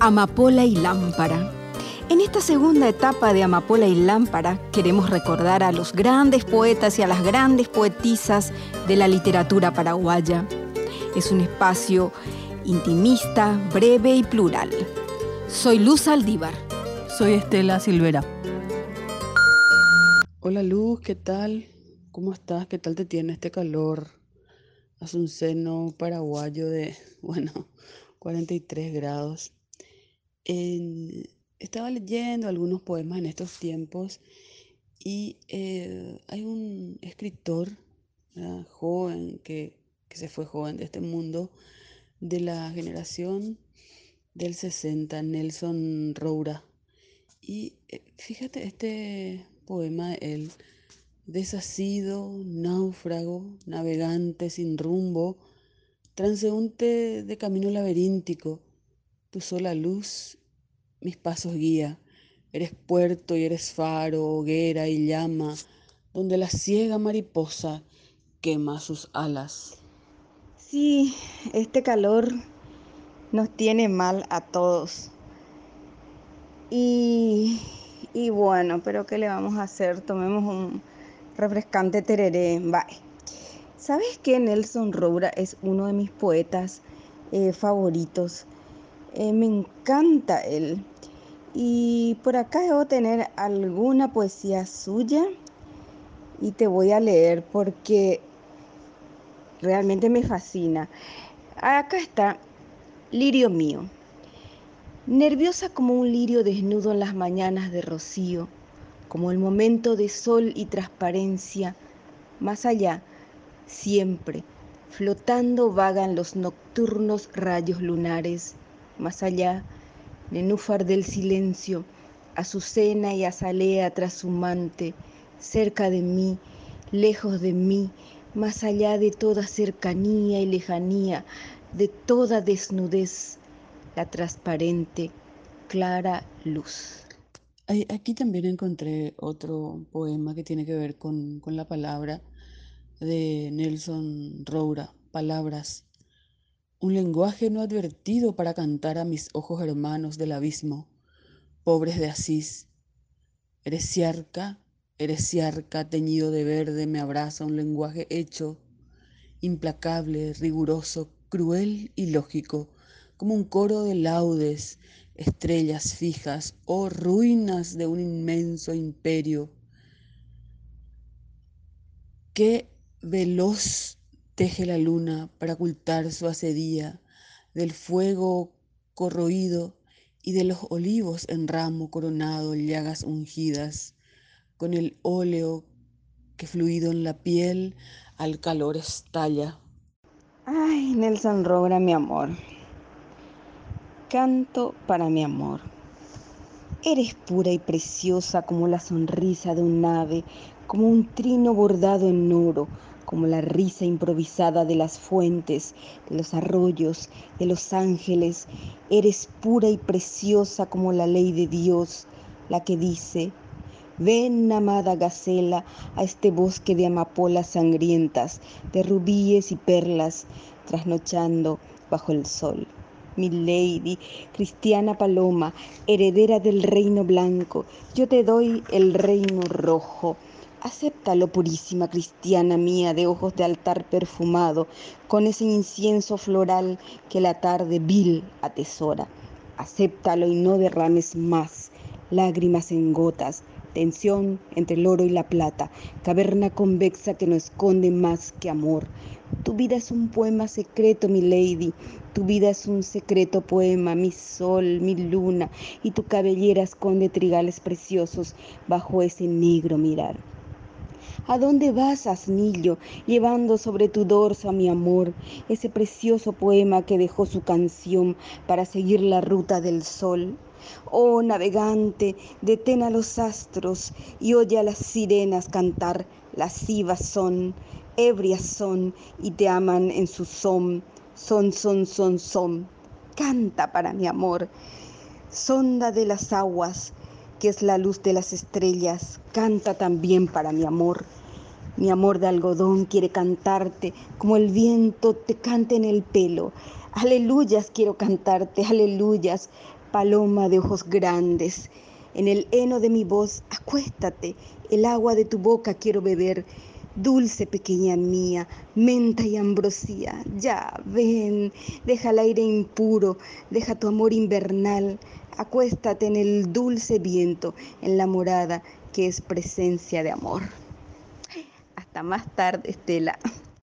Amapola y Lámpara. En esta segunda etapa de Amapola y Lámpara queremos recordar a los grandes poetas y a las grandes poetisas de la literatura paraguaya. Es un espacio intimista, breve y plural. Soy Luz Aldívar. Soy Estela Silvera. Hola Luz, ¿qué tal? ¿Cómo estás? ¿Qué tal te tiene este calor? Hace un seno paraguayo de, bueno, 43 grados. Estaba leyendo algunos poemas en estos tiempos y eh, hay un escritor joven que, se fue joven de este mundo, de la generación del 60, Nelson Roura. Y eh, fíjate, este poema de él, desasido, náufrago, navegante sin rumbo, transeúnte de camino laberíntico, tu sola luz mis pasos guía, eres puerto y eres faro, hoguera y llama, donde la ciega mariposa quema sus alas. Sí, este calor nos tiene mal a todos. Y y bueno, pero ¿qué le vamos a hacer? Tomemos un refrescante tereré. Bye. ¿Sabes que Nelson Roura es uno de mis poetas eh, favoritos? Eh, me encanta él. Y por acá debo tener alguna poesía suya y te voy a leer porque realmente me fascina. Acá está Lirio mío nerviosa como un lirio desnudo en las mañanas de rocío, como el momento de sol y transparencia, más allá, siempre, flotando vagan los nocturnos rayos lunares, más allá, nenúfar del silencio, azucena y azalea trashumante, cerca de mí, lejos de mí, más allá de toda cercanía y lejanía, de toda desnudez, la transparente, clara luz. Aquí también encontré otro poema que tiene que ver con, con la palabra de Nelson Roura, Palabras. Un lenguaje no advertido para cantar a mis ojos hermanos del abismo, pobres de Asís. Eres ciarca, eres ciarca, teñido de verde, me abraza un lenguaje hecho, implacable, riguroso, cruel y lógico, como un coro de laudes, estrellas fijas o oh ruinas de un inmenso imperio. Qué veloz teje la luna para ocultar su asedía del fuego corroído y de los olivos en ramo coronado, llagas ungidas, con el óleo que fluido en la piel al calor estalla. Ay, Nelson Rogra, mi amor. Canto para mi amor. Eres pura y preciosa como la sonrisa de un ave, como un trino bordado en oro, como la risa improvisada de las fuentes, de los arroyos, de los ángeles. Eres pura y preciosa como la ley de Dios, la que dice, Ven, amada gacela, a este bosque de amapolas sangrientas, de rubíes y perlas, trasnochando bajo el sol mi lady, cristiana paloma, heredera del reino blanco, yo te doy el reino rojo. Acéptalo, purísima cristiana mía, de ojos de altar perfumado, con ese incienso floral que la tarde vil atesora. Acéptalo y no derrames más lágrimas en gotas, tensión entre el oro y la plata, caverna convexa que no esconde más que amor. Tu vida es un poema secreto, mi lady, tu vida es un secreto poema, mi sol, mi luna, y tu cabellera esconde trigales preciosos bajo ese negro mirar. ¿A dónde vas, asnillo, llevando sobre tu dorso a mi amor, ese precioso poema que dejó su canción para seguir la ruta del sol? Oh navegante, detén a los astros y oye a las sirenas cantar, lascivas son, ebrias son y te aman en su son son, son, son, son. Canta para mi amor. Sonda de las aguas, que es la luz de las estrellas, canta también para mi amor. Mi amor de algodón quiere cantarte como el viento te canta en el pelo. Aleluyas quiero cantarte, aleluyas, paloma de ojos grandes. En el heno de mi voz, acuéstate, el agua de tu boca quiero beber. Dulce pequeña mía, menta y ambrosía, ya ven, deja el aire impuro, deja tu amor invernal, acuéstate en el dulce viento, en la morada que es presencia de amor. Hasta más tarde, Estela.